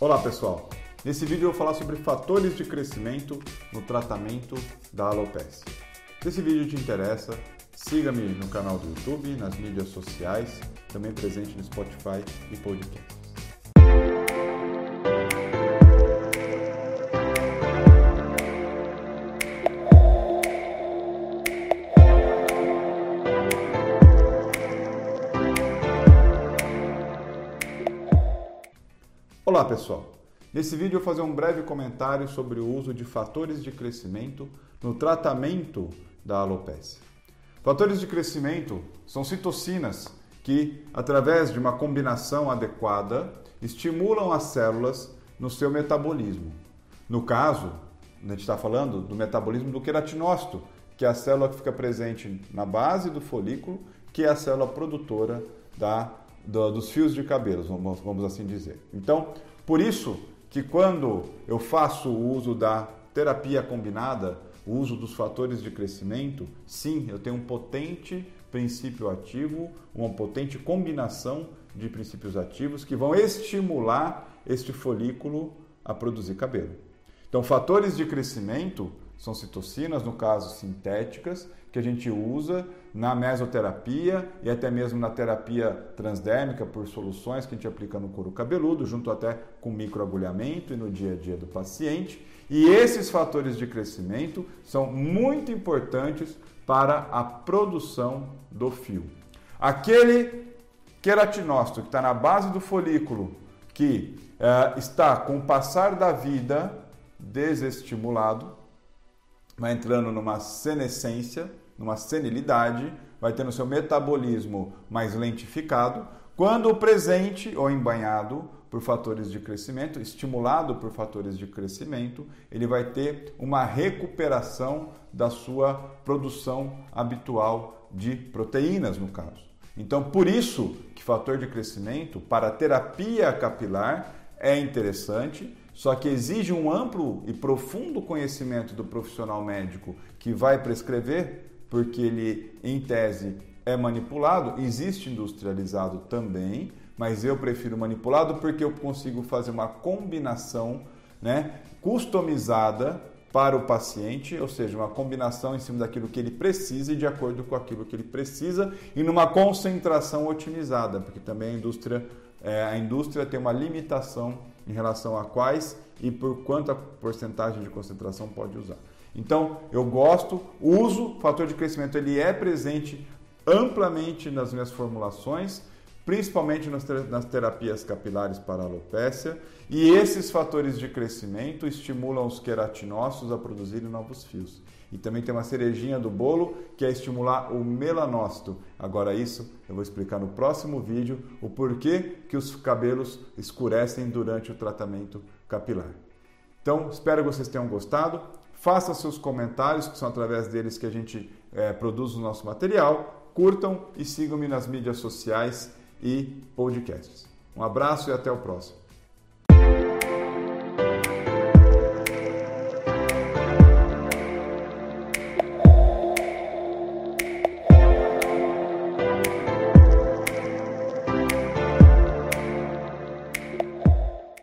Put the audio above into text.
Olá pessoal, nesse vídeo eu vou falar sobre fatores de crescimento no tratamento da alopecia. Se esse vídeo te interessa, siga-me no canal do YouTube, nas mídias sociais, também presente no Spotify e podcast. Olá pessoal, nesse vídeo eu vou fazer um breve comentário sobre o uso de fatores de crescimento no tratamento da alopecia. Fatores de crescimento são citocinas que, através de uma combinação adequada, estimulam as células no seu metabolismo. No caso, a gente está falando do metabolismo do queratinócito, que é a célula que fica presente na base do folículo, que é a célula produtora da do, dos fios de cabelo, vamos, vamos assim dizer. Então, por isso que quando eu faço o uso da terapia combinada, o uso dos fatores de crescimento, sim, eu tenho um potente princípio ativo, uma potente combinação de princípios ativos que vão estimular este folículo a produzir cabelo. Então, fatores de crescimento são citocinas, no caso sintéticas, que a gente usa na mesoterapia e até mesmo na terapia transdérmica por soluções que a gente aplica no couro cabeludo, junto até com microagulhamento e no dia a dia do paciente. E esses fatores de crescimento são muito importantes para a produção do fio. Aquele queratinócito que está na base do folículo, que uh, está com o passar da vida desestimulado, vai entrando numa senescência, numa senilidade, vai tendo seu metabolismo mais lentificado. Quando presente ou embanhado por fatores de crescimento, estimulado por fatores de crescimento, ele vai ter uma recuperação da sua produção habitual de proteínas, no caso. Então, por isso que fator de crescimento para terapia capilar é interessante, só que exige um amplo e profundo conhecimento do profissional médico que vai prescrever, porque ele, em tese, é manipulado. Existe industrializado também, mas eu prefiro manipulado porque eu consigo fazer uma combinação né, customizada para o paciente, ou seja, uma combinação em cima daquilo que ele precisa e de acordo com aquilo que ele precisa e numa concentração otimizada, porque também a indústria, é, a indústria tem uma limitação em relação a quais e por quanta porcentagem de concentração pode usar. Então, eu gosto, uso, o fator de crescimento ele é presente amplamente nas minhas formulações, principalmente nas terapias capilares para alopecia, e esses fatores de crescimento estimulam os queratinócitos a produzirem novos fios. E também tem uma cerejinha do bolo que é estimular o melanócito. Agora isso eu vou explicar no próximo vídeo o porquê que os cabelos escurecem durante o tratamento capilar. Então espero que vocês tenham gostado. Faça seus comentários, que são através deles que a gente é, produz o nosso material. Curtam e sigam-me nas mídias sociais e podcasts. Um abraço e até o próximo.